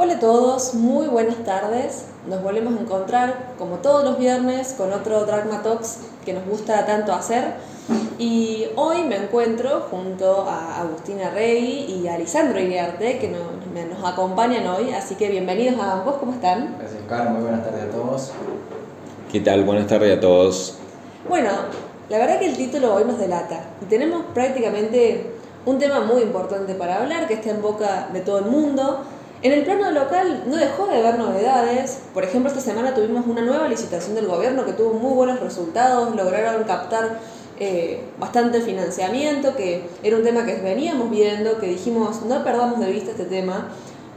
Hola a todos, muy buenas tardes. Nos volvemos a encontrar como todos los viernes con otro Dragma Talks que nos gusta tanto hacer. Y hoy me encuentro junto a Agustina Rey y a Lisandro Iriarte que nos, nos acompañan hoy. Así que bienvenidos a ambos, ¿cómo están? Gracias, Carlos. Muy buenas tardes a todos. ¿Qué tal? Buenas tardes a todos. Bueno, la verdad que el título hoy nos delata. Y tenemos prácticamente un tema muy importante para hablar que está en boca de todo el mundo en el plano local no dejó de haber novedades. Por ejemplo, esta semana tuvimos una nueva licitación del gobierno que tuvo muy buenos resultados, lograron captar eh, bastante financiamiento, que era un tema que veníamos viendo, que dijimos no perdamos de vista este tema,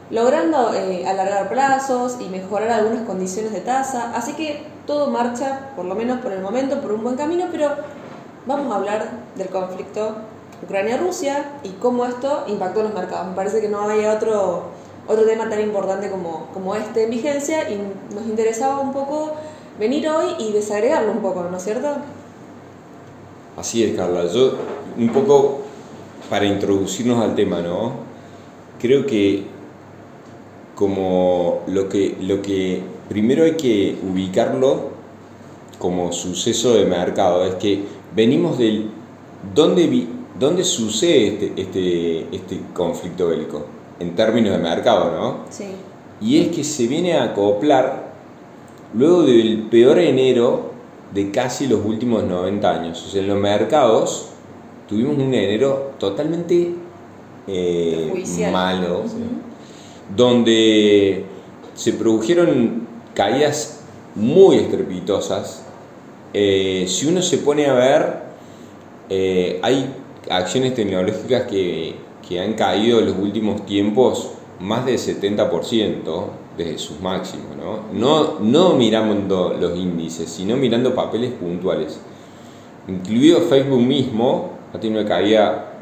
logrando eh, alargar plazos y mejorar algunas condiciones de tasa. Así que todo marcha, por lo menos por el momento, por un buen camino, pero vamos a hablar del conflicto Ucrania-Rusia y cómo esto impactó en los mercados. Me parece que no hay otro otro tema tan importante como, como este en vigencia y nos interesaba un poco venir hoy y desagregarlo un poco, ¿no es cierto? Así es, Carla. Yo, un poco para introducirnos al tema, ¿no? Creo que como lo que, lo que primero hay que ubicarlo como suceso de mercado, es que venimos del... ¿Dónde, dónde sucede este, este, este conflicto bélico? En términos de mercado, ¿no? Sí. Y es que se viene a acoplar luego del peor enero de casi los últimos 90 años. O sea, en los mercados tuvimos un enero totalmente eh, malo, donde se produjeron caídas muy estrepitosas. Eh, si uno se pone a ver, eh, hay acciones tecnológicas que que han caído en los últimos tiempos más del 70% desde sus máximos. ¿no? No, no mirando los índices, sino mirando papeles puntuales. Incluido Facebook mismo, ha tenido una caída,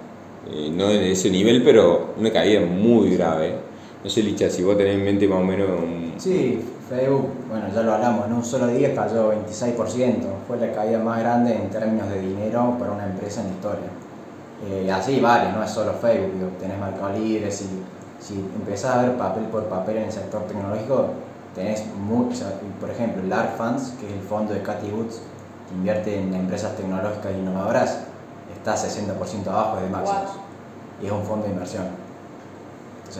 eh, no de ese nivel, pero una caída muy grave. No sé, Licha, si vos tenés en mente más o menos... Sí, Facebook, bueno, ya lo hablamos, en un solo día cayó 26%. Fue la caída más grande en términos de dinero para una empresa en historia. Eh, así vale, no es solo Facebook, tenés Mercado Libre, si, si empezás a ver papel por papel en el sector tecnológico, tenés mucho, por ejemplo, el ARC Funds, que es el fondo de Cathy Woods, que invierte en empresas tecnológicas e innovadoras, está 60% abajo de máximos. Y es un fondo de inversión.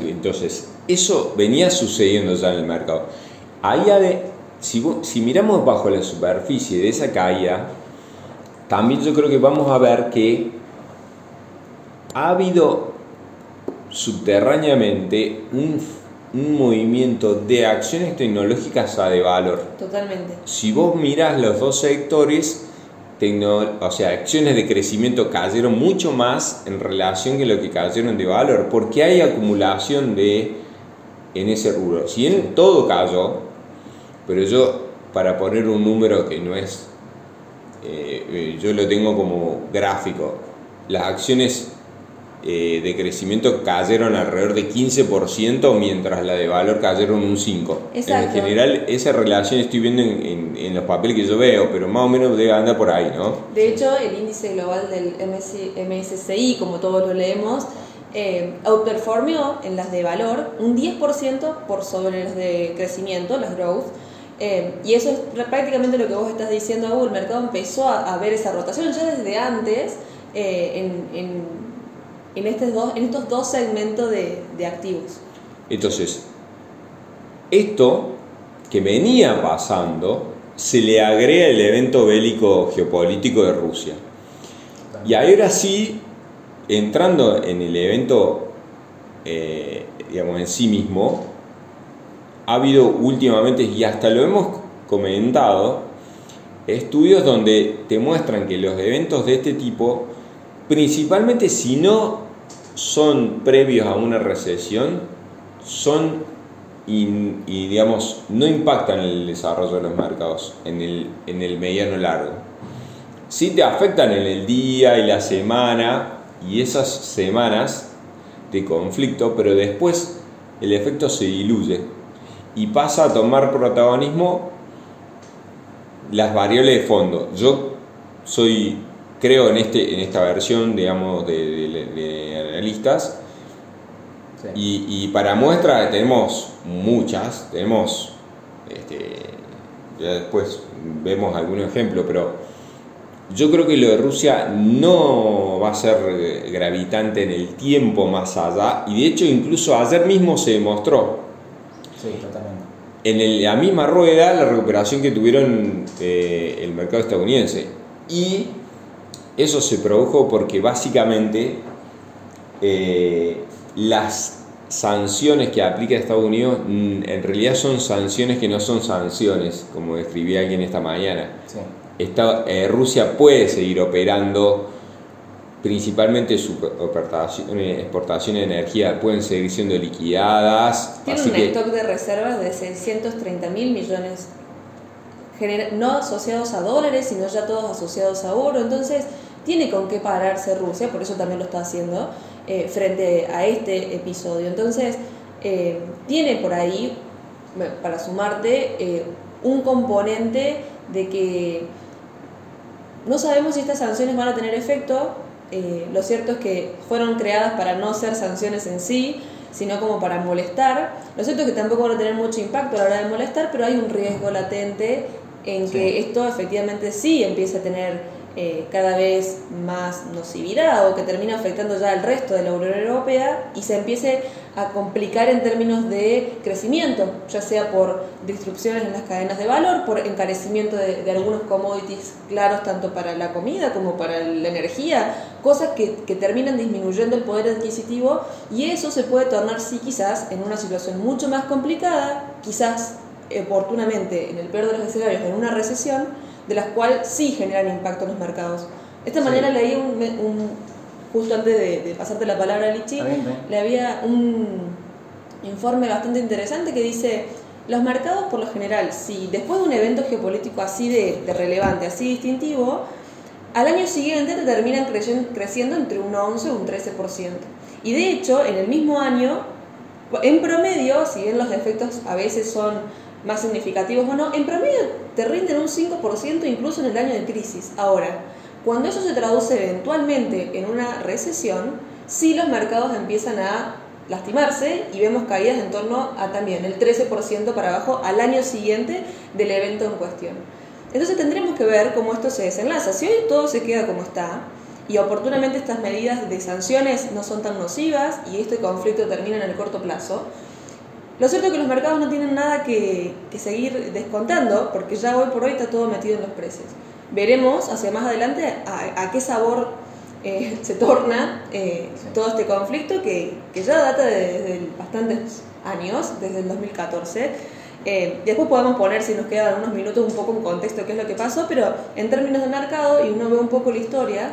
Entonces, eso venía sucediendo ya en el mercado. Ahí de, si, si miramos bajo la superficie de esa caída, también yo creo que vamos a ver que ha habido subterráneamente un, movimiento de acciones tecnológicas a de valor. Totalmente. Si vos miras los dos sectores, o sea, acciones de crecimiento cayeron mucho más en relación que lo que cayeron de valor, porque hay acumulación de en ese rubro. Si en todo cayó, pero yo para poner un número que no es, eh, eh, yo lo tengo como gráfico, las acciones eh, de crecimiento cayeron alrededor de 15%, mientras la de valor cayeron un 5%. En general, esa relación estoy viendo en, los papeles que yo veo, pero más o menos debe andar por ahí, ¿no? De hecho, el índice global del MSCI, como todos lo leemos, eh, outperformó en las de valor un 10% por sobre las de crecimiento, las growth. Eh, y eso es prácticamente lo que vos estás diciendo, El mercado empezó a, ver esa rotación ya desde antes eh, en en, estos dos, en estos dos segmentos de, de activos. Entonces, esto que venía pasando se le agrega el evento bélico geopolítico de Rusia. Y ahora sí, entrando en el evento, eh, digamos, en sí mismo, ha habido últimamente, y hasta lo hemos comentado, estudios donde te muestran que los eventos de este tipo, principalmente si no son previos a una recesión, son y, digamos, no impactan el desarrollo de los mercados en el, en el mediano largo. Sí te afectan en el día y la semana y esas semanas de conflicto, pero después el efecto se diluye y pasa a tomar protagonismo las variables de fondo. Yo soy creo en, este, en esta versión, digamos, de, analistas, Sí. Y, y para muestra tenemos muchas, tenemos, este, ya después vemos algún ejemplo, pero yo creo que lo de Rusia no va a ser gravitante en el tiempo más allá, y de hecho incluso ayer mismo se demostró Sí, totalmente. en el- la misma rueda la recuperación que tuvieron eh, el mercado estadounidense. Y eso se produjo porque básicamente eh, las sanciones que aplica Estados Unidos mm, en realidad son sanciones que no son sanciones, como describía alguien esta mañana. Sí. Esta- eh, Rusia puede seguir operando, principalmente su exportación, exportación de energía pueden seguir siendo liquidadas. Tiene así un que- stock de reservas de 630 mil millones, no asociados a dólares, sino ya todos asociados a oro. Entonces, tiene con qué pararse Rusia, por eso también lo está haciendo, eh, frente a este episodio. Entonces, eh, tiene por ahí, para sumarte, eh, un componente de que no sabemos si estas sanciones van a tener efecto. lo cierto es que fueron creadas para no ser sanciones en sí, sino como para molestar. Lo cierto es que tampoco van a tener mucho impacto a la hora de molestar, pero hay un riesgo latente en Sí. que esto efectivamente sí empiece a tener eh, cada vez más nocividad o que termine afectando ya al resto de la Unión Europea y se empiece a complicar en términos de crecimiento, ya sea por disrupciones en las cadenas de valor, por encarecimiento de, de algunos commodities claros tanto para la comida como para la energía, cosas que, que terminan disminuyendo el poder adquisitivo y eso se puede tornar, sí, quizás en una situación mucho más complicada, quizás oportunamente, en el peor de los escenarios, en una recesión, de las cuales sí generan impacto en los mercados. Esta Sí. mañana leí un, un- justo antes de, de pasarte la palabra, Lichi, está bien. le había un informe bastante interesante que dice, los mercados por lo general, si después de un evento geopolítico así de, de relevante, así distintivo, al año siguiente te terminan creciendo entre un 11 o un 13%. Y de hecho, en el mismo año, en promedio, si bien los efectos a veces son más significativos o no, en promedio te rinden un 5% incluso en el año de crisis. Ahora, cuando eso se traduce eventualmente en una recesión, sí los mercados empiezan a lastimarse y vemos caídas en torno a también el 13% para abajo al año siguiente del evento en cuestión. Entonces tendremos que ver cómo esto se desenlaza. Si hoy todo se queda como está y oportunamente estas medidas de sanciones no son tan nocivas y este conflicto termina en el corto plazo, lo cierto es que los mercados no tienen nada que, que seguir descontando porque ya hoy por hoy está todo metido en los precios. Veremos hacia más adelante a, a qué sabor eh, se torna eh, Sí. todo este conflicto que, que ya data de- desde bastantes años, desde el 2014. Eh, después podemos poner, si nos quedan unos minutos, un poco en contexto de qué es lo que pasó, pero en términos de mercado, y uno ve un poco la historia,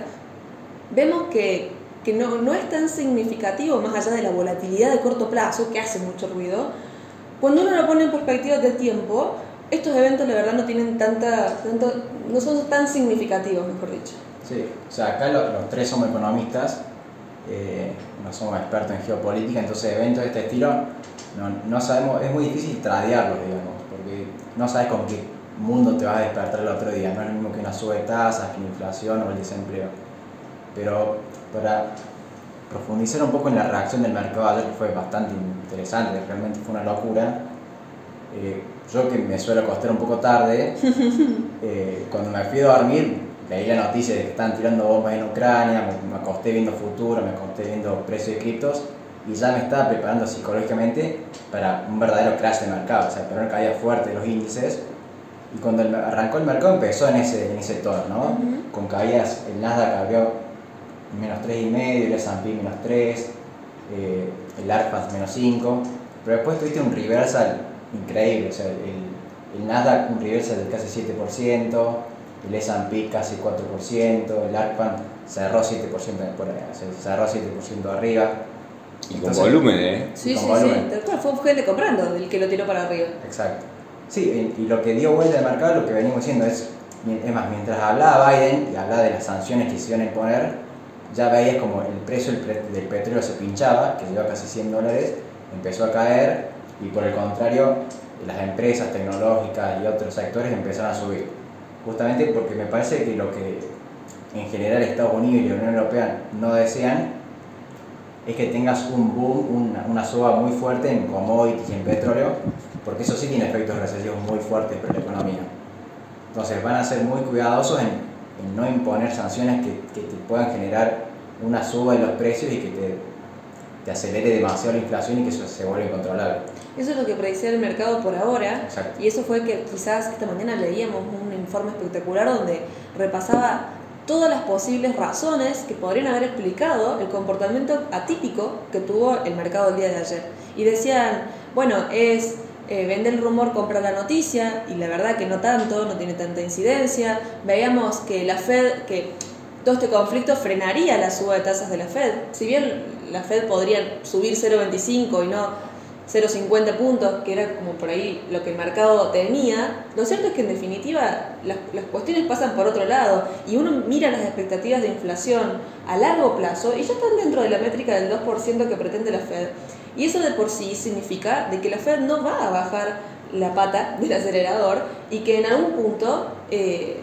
vemos que, que no, no es tan significativo, más allá de la volatilidad de corto plazo, que hace mucho ruido, cuando uno lo pone en perspectiva del tiempo, estos eventos la verdad no tienen tanta, tanto, no son tan significativos, mejor dicho. Sí, o sea, acá lo- los, tres somos economistas, eh, no somos expertos en geopolítica, entonces eventos de este estilo no, no sabemos, es muy difícil tradearlos, digamos, porque no sabes con qué mundo te vas a despertar el otro día, no es lo mismo que una sube de tasas, que la inflación o el desempleo. Pero para profundizar un poco en la reacción del mercado ayer, que fue bastante interesante, realmente fue una locura, eh, yo que me suelo acostar un poco tarde, eh, cuando me fui a dormir, leí la noticia de que están tirando bombas en Ucrania, me, me acosté viendo futuro, me acosté viendo precios de criptos y ya me estaba preparando psicológicamente para un verdadero crash de mercado, o sea, para una caída fuerte de los índices. Y cuando arrancó el mercado empezó en ese, en ese tono, ¿no? Con caídas, el Nasdaq abrió menos 3,5, el S&P menos 3, eh, el ARPA menos 5, pero después tuviste un reversal increíble, o sea, el, el Nasdaq un reversal de casi 7%, el S&P casi 4%, el ARPA cerró 7% por o sea, cerró 7% arriba. Y con volumen, ¿eh? Sí, con sí, volumen. sí. Fue gente comprando el que lo tiró para arriba. Exacto. Sí, y y lo que dio vuelta al mercado, lo que venimos diciendo es, es más, mientras hablaba Biden y hablaba de las sanciones que se iban a imponer, ya veías como el precio del, petróleo se pinchaba, que llegó a casi 100 dólares, empezó a caer y por el contrario, las empresas tecnológicas y otros sectores empezaron a subir. Justamente porque me parece que lo que en general Estados Unidos y la Unión Europea no desean es que tengas un boom, una, una suba muy fuerte en commodities y en petróleo, porque eso sí tiene efectos recesivos muy fuertes para la economía. Entonces van a ser muy cuidadosos en, en no imponer sanciones que, que, te puedan generar una suba en los precios y que te, te acelere demasiado la inflación y que eso se vuelva incontrolable. Eso es lo que predicía el mercado por ahora. Exacto. Y eso fue que quizás esta mañana leíamos un informe espectacular donde repasaba todas las posibles razones que podrían haber explicado el comportamiento atípico que tuvo el mercado el día de ayer. Y decían, bueno, es eh, vende el rumor, compra la noticia, y la verdad que no tanto, no tiene tanta incidencia. Veíamos que la Fed, que todo este conflicto frenaría la suba de tasas de la Fed. Si bien la Fed podría subir 0,25 y no 0,50 puntos, que era como por ahí lo que el mercado tenía, lo cierto es que en definitiva las, las, cuestiones pasan por otro lado y uno mira las expectativas de inflación a largo plazo y ya están dentro de la métrica del 2% que pretende la Fed. Y eso de por sí significa de que la Fed no va a bajar la pata del acelerador y que en algún punto eh,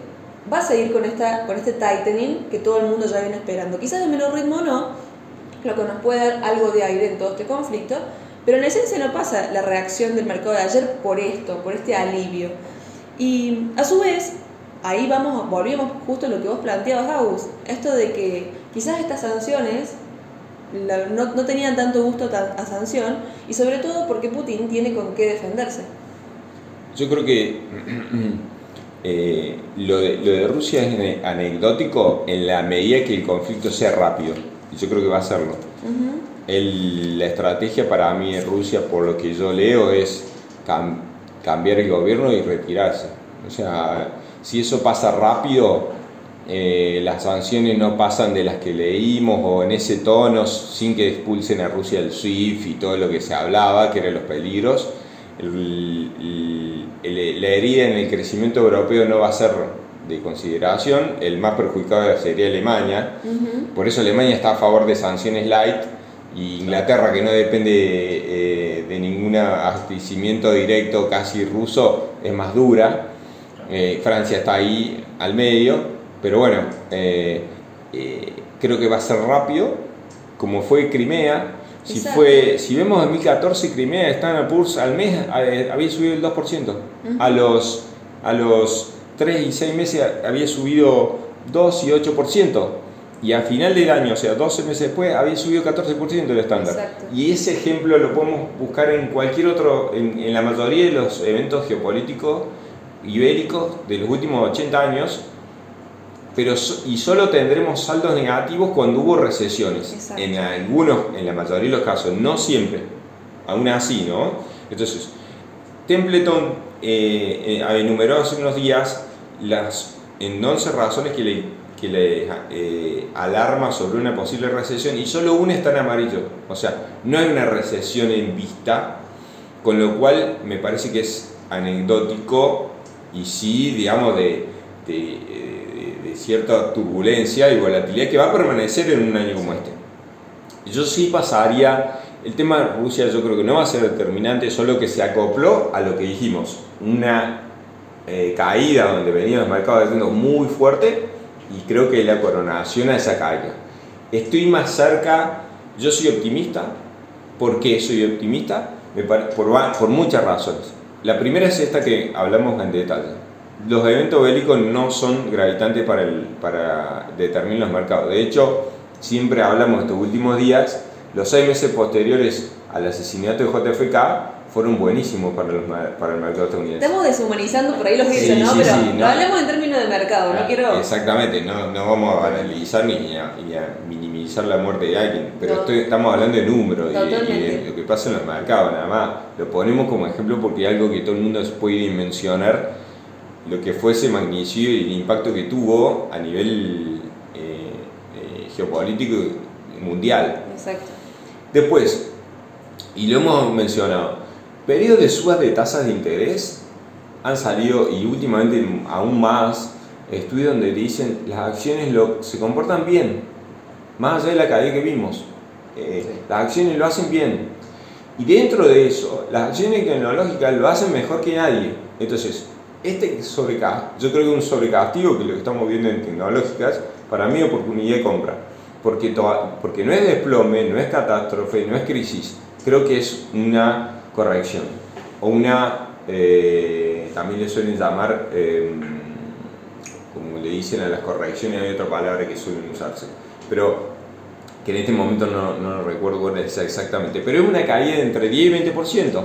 va a seguir con, esta, con este tightening que todo el mundo ya viene esperando. Quizás de menor ritmo no, lo que nos puede dar algo de aire en todo este conflicto, pero en esencia no pasa la reacción del mercado de ayer por esto, por este alivio. Y a su vez, ahí vamos, volvemos justo a lo que vos planteabas, Agus, esto de que quizás estas sanciones la, no, no, tenían tanto gusto a sanción y sobre todo porque Putin tiene con qué defenderse. Yo creo que eh, lo, de, lo de Rusia es anecdótico en la medida que el conflicto sea rápido y yo creo que va a serlo. Uh -huh el, la estrategia para mí en Rusia, por lo que yo leo, es cam, cambiar el gobierno y retirarse. O sea, si eso pasa rápido, eh, las sanciones no pasan de las que leímos o en ese tono, sin que expulsen a Rusia el SWIFT y todo lo que se hablaba, que eran los peligros. El, el, la herida en el crecimiento europeo no va a ser de consideración, el más perjudicado sería Alemania, uh -huh. por eso Alemania está a favor de sanciones light, y Inglaterra, que no depende eh, de ningún abastecimiento directo casi ruso, es más dura. Eh, Francia está ahí al medio, pero bueno, eh, creo que va a ser rápido, como fue Crimea. Si, fue, si vemos en 2014, Crimea Standard Poor's al mes había subido el 2%. Uh -huh. a, los, a los 3 y 6 meses había subido 2 y 8% y a final del año, o sea, 12 meses después, había subido 14% el estándar. Exacto. Y ese ejemplo lo podemos buscar en cualquier otro, en, en, la mayoría de los eventos geopolíticos y bélicos de los últimos 80 años, pero y solo tendremos saldos negativos cuando hubo recesiones. Exacto. En algunos, en la mayoría de los casos, no siempre, aún así, ¿no? Entonces, Templeton eh, eh, enumeró hace unos días las en 11 razones que le que le eh, alarma sobre una posible recesión y solo una está en amarillo. O sea, no hay una recesión en vista, con lo cual me parece que es anecdótico y sí, digamos, de, de cierta turbulencia y volatilidad que va a permanecer en un año como este. Yo sí pasaría, el tema de Rusia yo creo que no va a ser determinante, solo que se acopló a lo que dijimos, una eh, caída donde venían los mercados haciendo muy fuerte y creo que la coronación a esa caída. Estoy más cerca, yo soy optimista. ¿Por qué soy optimista? Por, por muchas razones. La primera es esta que hablamos en detalle. Los eventos bélicos no son gravitantes para, el, para determinar los mercados. De hecho, siempre hablamos estos últimos días, los seis meses posteriores al asesinato de JFK fueron buenísimos para, los, para el mercado estadounidense. Estamos deshumanizando por ahí los hechos, Sí, ¿no? sí, Pero sí, no. hablemos en términos de mercado, no quiero... Exactamente, no, no vamos a analizar ni a, ni a minimizar la muerte de alguien, pero No. estoy- estamos hablando de números y y de lo que pasa en los mercados, nada más. Lo ponemos como ejemplo porque es algo que todo el mundo puede dimensionar lo que fue ese magnicidio y el impacto que tuvo a nivel eh, eh, geopolítico mundial. Exacto. Después, y lo hemos mencionado, periodos de subas de tasas de interés han salido y últimamente aún más estudios donde dicen las acciones lo- se comportan bien, más allá de la caída que vimos. Eh, Sí. Las acciones lo hacen bien. Y dentro de eso, las acciones tecnológicas lo hacen mejor que nadie. Entonces, este sobrecastigo, yo creo que un sobrecastigo, que lo que estamos viendo en tecnológicas, para mí oportunidad de compra. porque, toa- porque no es desplome, no es catástrofe, no es crisis. Creo que es una corrección. O una, eh, también le suelen llamar, eh, como le dicen a las correcciones, hay otra palabra que suelen usarse. Pero que en este momento no, no recuerdo cuál es exactamente. Pero es una caída entre 10 y 20%.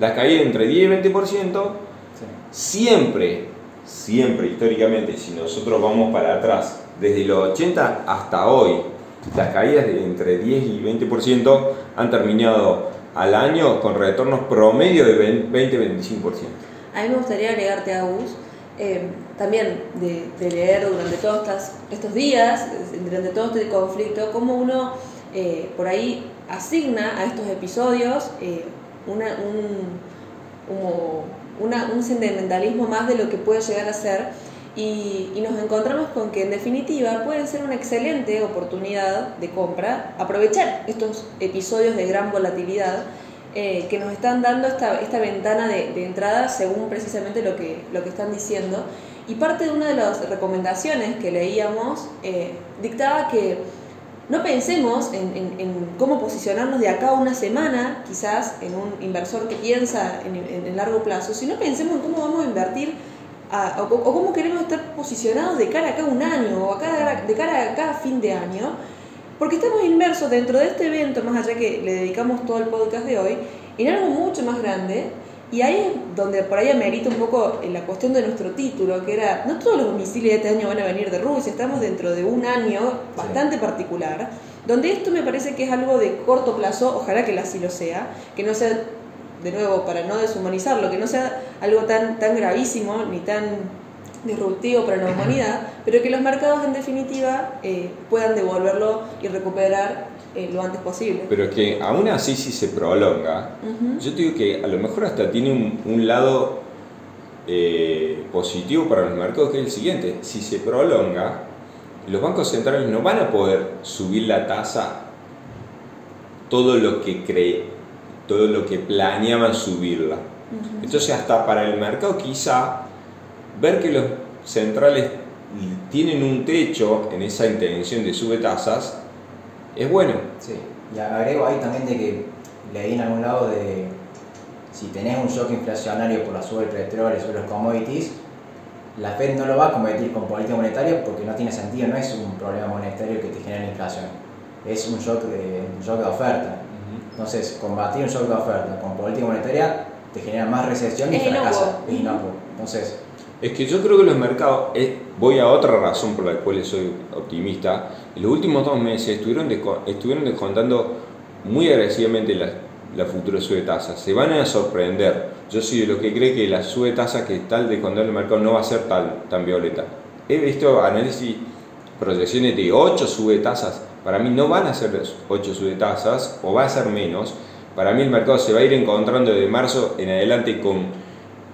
La caída de entre 10 y 20% Sí. Siempre, siempre históricamente, si nosotros vamos para atrás, desde los 80 hasta hoy, las caídas de entre 10 y 20% han terminado al año con retornos promedio de 20-25%. A mí me gustaría agregarte, Agus, eh, también de, de leer durante todos estas- estos días, durante todo este conflicto, cómo uno eh, por ahí asigna a estos episodios eh, una- un, como una- un sentimentalismo más de lo que puede llegar a ser y, y nos encontramos con que en definitiva puede ser una excelente oportunidad de compra aprovechar estos episodios de gran volatilidad eh, que nos están dando esta, esta ventana de, de entrada según precisamente lo que, lo que están diciendo. Y parte de una de las recomendaciones que leíamos eh, dictaba que no pensemos en, en- en cómo posicionarnos de acá a una semana, quizás en un inversor que piensa en, en- largo plazo, sino pensemos en cómo vamos a invertir o, o cómo queremos estar posicionados de cara a acá a un año o a cara- de cara a cada fin de año, porque estamos inmersos dentro de este evento, más allá que le dedicamos todo el podcast de hoy, en algo mucho más grande. Y ahí es donde por ahí amerita un poco la cuestión de nuestro título, que era, no todos los misiles de este año van a venir de Rusia, estamos dentro de un año bastante particular, donde esto me parece que es algo de corto plazo, ojalá que así lo sea, que no sea, de nuevo, para no deshumanizarlo, que no sea algo tan, tan gravísimo ni tan disruptivo para la humanidad, pero que los mercados en definitiva eh, puedan devolverlo y recuperar eh, lo antes posible. Pero es que aún así si se prolonga, yo te digo que a lo mejor hasta tiene un, un lado eh, positivo para los mercados que es el siguiente. Si se prolonga, los bancos centrales no van a poder subir la tasa todo lo que cree, todo lo que planeaban subirla. Entonces hasta para el mercado quizá ver que los centrales tienen un techo en esa intención de sube tasas es bueno. Sí, y agrego ahí también de que leí en algún lado de si tenés un shock inflacionario por la suba del petróleo, sobre los commodities, la Fed no lo va a combatir con política monetaria porque no tiene sentido, no es un problema monetario que te genera inflación, es un shock de, un shock de oferta. Entonces, combatir un shock de oferta con política monetaria te genera más recesión y Es fracasa. Es inocuo. Entonces, Es que yo creo que los mercados, eh, voy a otra razón por la cual soy optimista, los últimos dos meses estuvieron, estuvieron descontando muy agresivamente la, la futura sube de tasas. Se van a sorprender. Yo soy de los que cree que la sube de tasas que está descontando el mercado no va a ser tan, tan violenta. He visto análisis, proyecciones de 8 sube tasas. Para mí no van a ser 8 sube tasas o va a ser menos. Para mí el mercado se va a ir encontrando de marzo en adelante con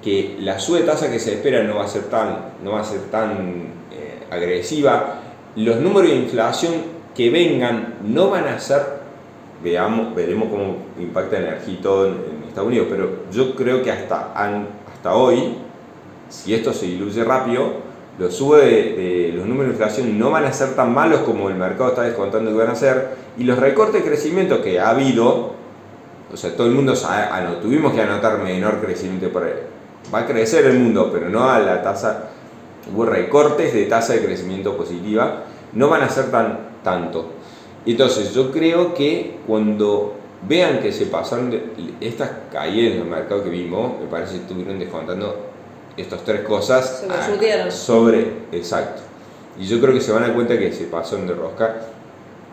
que la sube tasa que se espera no va a ser tan, no va a ser tan eh, agresiva. Los números de inflación que vengan no van a ser, veamos, veremos cómo impacta la energía y todo en, Estados Unidos, pero yo creo que hasta, hasta hoy, si esto se diluye rápido, los sube de, los números de inflación no van a ser tan malos como el mercado está descontando que van a ser, y los recortes de crecimiento que ha habido, o sea, todo el mundo sabe, tuvimos que anotar menor crecimiento por ahí. Va a crecer el mundo, pero no a la tasa. Hubo recortes de tasa de crecimiento positiva, no van a ser tan tanto. Entonces, yo creo que cuando vean que se pasaron de- estas caídas en el mercado que vimos, me parece que estuvieron descontando estas tres cosas Se sobre, exacto. Y yo creo que se van a dar cuenta que se pasaron de rosca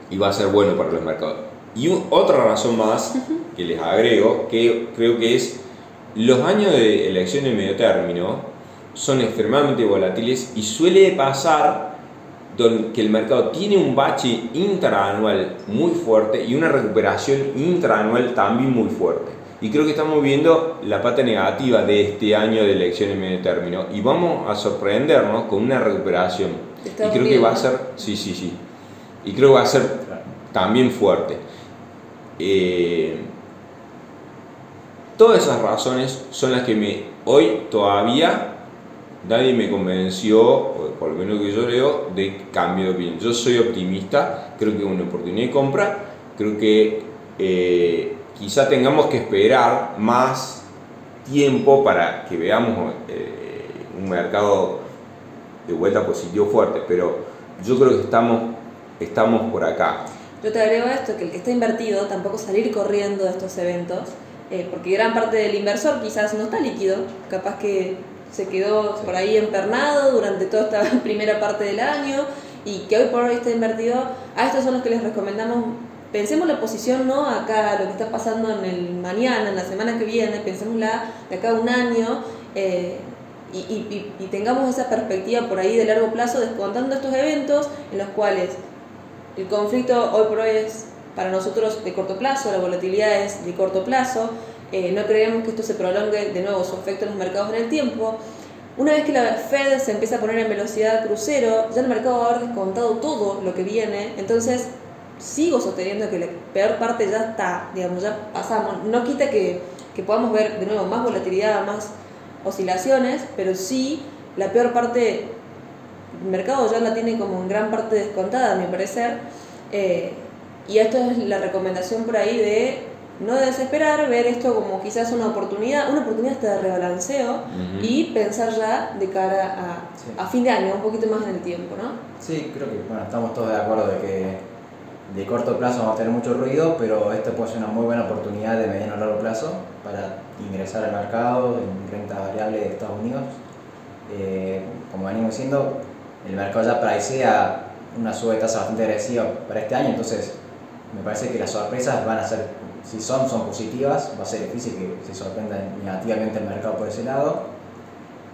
y va a ser bueno para los mercados. Y un- otra razón más que les agrego, que creo que es los años de elección de medio término son extremadamente volátiles y suele pasar que el mercado tiene un bache intraanual muy fuerte y una recuperación intraanual también muy fuerte. Y creo que estamos viendo la pata negativa de este año de elecciones medio término y vamos a sorprendernos con una recuperación. Y creo que va a ser, sí, sí, sí. Y creo que va a ser también fuerte. Eh, todas esas razones son las que me hoy todavía nadie me convenció, por lo menos que yo leo, de cambio de opinión. Yo soy optimista, creo que es una oportunidad de compra, creo que eh, quizá tengamos que esperar más tiempo para que veamos eh, un mercado de vuelta positivo fuerte, pero yo creo que estamos, estamos por acá. Yo te agrego esto, que el que está invertido tampoco salir corriendo de estos eventos, eh, porque gran parte del inversor quizás no está líquido, capaz que se quedó por ahí empernado durante toda esta primera parte del año y que hoy por hoy está invertido, a estos son los que les recomendamos, pensemos la posición no acá, lo que está pasando en el mañana, en la semana que viene, pensémosla de acá un año eh, y, y, y, tengamos esa perspectiva por ahí de largo plazo descontando estos eventos en los cuales el conflicto hoy por hoy es para nosotros de corto plazo, la volatilidad es de corto plazo, eh, no creemos que esto se prolongue de nuevo su efecto en los mercados en el tiempo. Una vez que la Fed se empieza a poner en velocidad crucero, ya el mercado va a haber descontado todo lo que viene, entonces sigo sosteniendo que la peor parte ya está, digamos, ya pasamos. No quita que, que podamos ver de nuevo más volatilidad, más oscilaciones, pero sí la peor parte el mercado ya la tiene como en gran parte descontada, a mi parecer. Eh, y esto es la recomendación por ahí de no desesperar, ver esto como quizás una oportunidad, una oportunidad hasta de rebalanceo y pensar ya de cara a, a, fin de año, un poquito más en el tiempo, ¿no? Sí, creo que bueno, estamos todos de acuerdo de que de corto plazo vamos a tener mucho ruido, pero esto puede ser una muy buena oportunidad de mediano a largo plazo para ingresar al mercado en renta variable de Estados Unidos. Eh, como venimos diciendo, el mercado ya parecía una suba de tasa bastante agresiva para este año, entonces me parece que las sorpresas van a ser, si son, son positivas, va a ser difícil que se sorprenda negativamente el mercado por ese lado.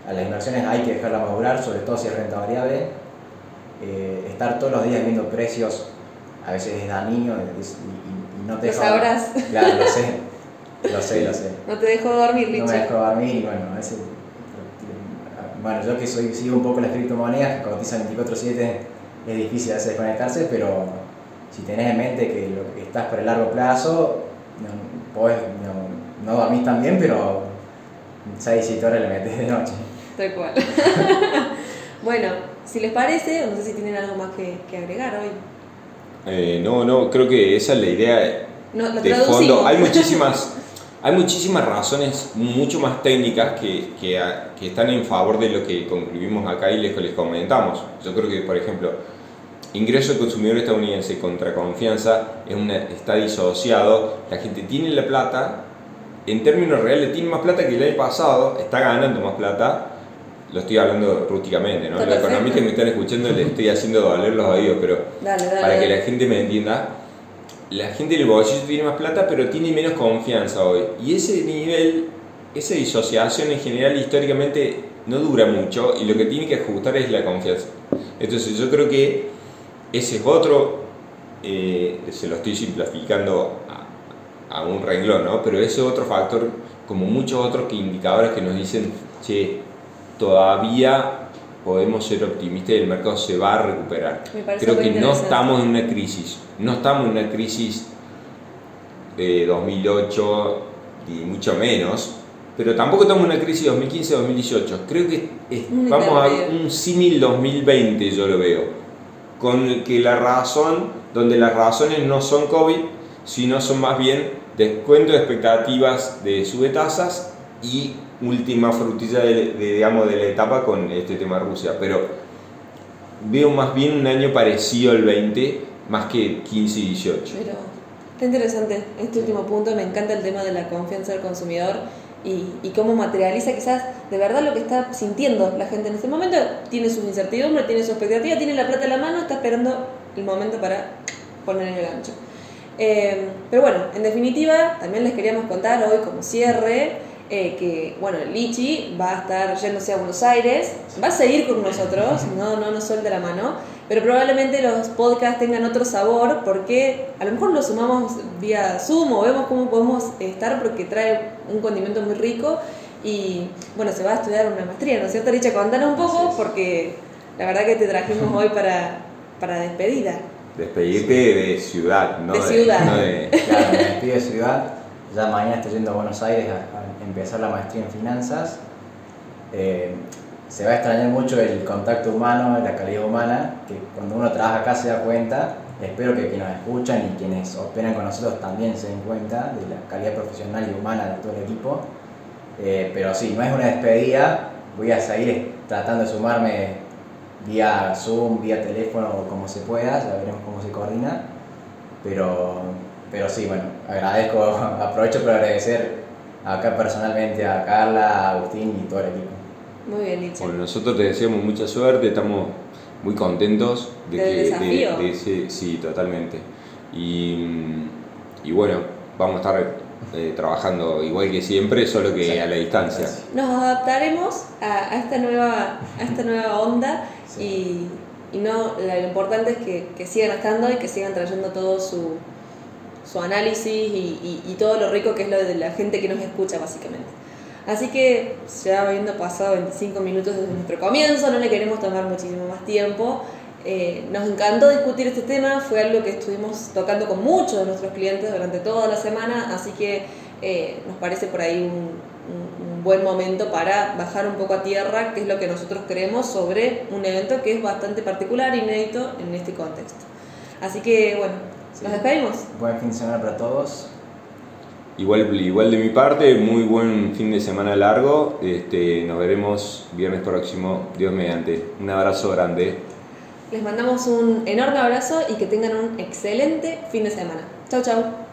A las inversiones hay que dejarlas madurar, sobre todo si es renta variable. Eh, estar todos los días viendo precios a veces es dañino y, y, no te deja... sabrás. Claro, lo sé, lo sé, lo sé. No te dejo dormir, Licha. No me dejo dormir y bueno, a veces bueno, yo que soy, sigo un poco las criptomonedas, que cotizan 24-7, es difícil hacer desconectarse, pero si tenés en mente que lo que estás por el largo plazo, no, podés, no, no dormís tan bien, pero 6-7 horas le metes de noche. Tal cual. bueno, si les parece, no sé si tienen algo más que, que agregar hoy. Eh, no, no, creo que esa es la idea no, de fondo. Hay muchísimas hay muchísimas razones mucho más técnicas que, que, que, están en favor de lo que concluimos acá y les, les comentamos. Yo creo que, por ejemplo, ingreso del consumidor estadounidense contra confianza es una, está disociado. La gente tiene la plata, en términos reales tiene más plata que el año pasado, está ganando más plata. Lo estoy hablando rústicamente, ¿no? Los economistas que me están escuchando les estoy haciendo doler los oídos, pero para que la gente me entienda la gente del bolsillo tiene más plata, pero tiene menos confianza hoy. Y ese nivel, esa disociación en general históricamente no dura mucho y lo que tiene que ajustar es la confianza. Entonces yo creo que ese es otro, eh, se lo estoy simplificando a, a, un renglón, ¿no? pero ese otro factor, como muchos otros que indicadores que nos dicen, che, todavía podemos ser optimistas y el mercado se va a recuperar. Creo que no estamos en una crisis, no estamos en una crisis de 2008 y mucho menos, pero tampoco estamos en una crisis 2015-2018. Creo que vamos a un símil 2020, yo lo veo, con que la razón, donde las razones no son COVID, sino son más bien descuento de expectativas de subtasas y última frutilla de, digamos, de la etapa con este tema de Rusia, pero veo más bien un año parecido al 20 más que 15 y 18. Pero está interesante este último punto, me encanta el tema de la confianza del consumidor y, y, cómo materializa quizás de verdad lo que está sintiendo la gente en este momento, tiene sus incertidumbres, tiene su expectativa, tiene la plata en la mano, está esperando el momento para poner el gancho. Eh, pero bueno, en definitiva, también les queríamos contar hoy como cierre eh, que, bueno, Lichi va a estar yéndose a Buenos Aires, va a seguir con nosotros, no, no nos suelte la mano, pero probablemente los podcasts tengan otro sabor porque a lo mejor lo sumamos vía Zoom o vemos cómo podemos estar porque trae un condimento muy rico y, bueno, se va a estudiar una maestría, ¿no es cierto, Licha? Contanos un poco porque la verdad que te trajimos hoy para, para despedida. Despedirte de ciudad, ¿no? De ciudad. No de, claro, me despido de ciudad. Ya mañana estoy yendo a Buenos Aires a, empezar la maestría en finanzas. Eh, se va a extrañar mucho el contacto humano, la calidad humana, que cuando uno trabaja acá se da cuenta. Espero que quienes nos escuchan y quienes operan con nosotros también se den cuenta de la calidad profesional y humana de todo el equipo. Eh, pero sí, no es una despedida, voy a seguir tratando de sumarme vía Zoom, vía teléfono como se pueda, ya veremos cómo se coordina. Pero, pero sí, bueno, agradezco, aprovecho para agradecer acá personalmente a Carla, a Agustín y todo el equipo. Muy bien, Licha. Bueno, nosotros te deseamos mucha suerte, estamos muy contentos de que desafío. de- de ese- sí, totalmente. Y, y bueno, vamos a estar eh, trabajando igual que siempre, solo que Sí. a la distancia. Nos adaptaremos a, a esta, nueva, a esta nueva onda Sí. y, y no, lo importante es que, que sigan estando y que sigan trayendo todo su, su análisis y- y todo lo rico que es lo de la gente que nos escucha básicamente. Así que ya habiendo pasado 25 minutos desde nuestro comienzo, no le queremos tomar muchísimo más tiempo. Eh, nos encantó discutir este tema, fue algo que estuvimos tocando con muchos de nuestros clientes durante toda la semana, así que eh, nos parece por ahí un, un- un buen momento para bajar un poco a tierra, que es lo que nosotros creemos sobre un evento que es bastante particular, inédito en este contexto. Así que bueno, nos despedimos. Buen fin de semana para todos. Igual, igual de mi parte, muy buen fin de semana largo. Este, nos veremos viernes próximo, Dios mediante. Un abrazo grande. Les mandamos un enorme abrazo y que tengan un excelente fin de semana. Chau, chau.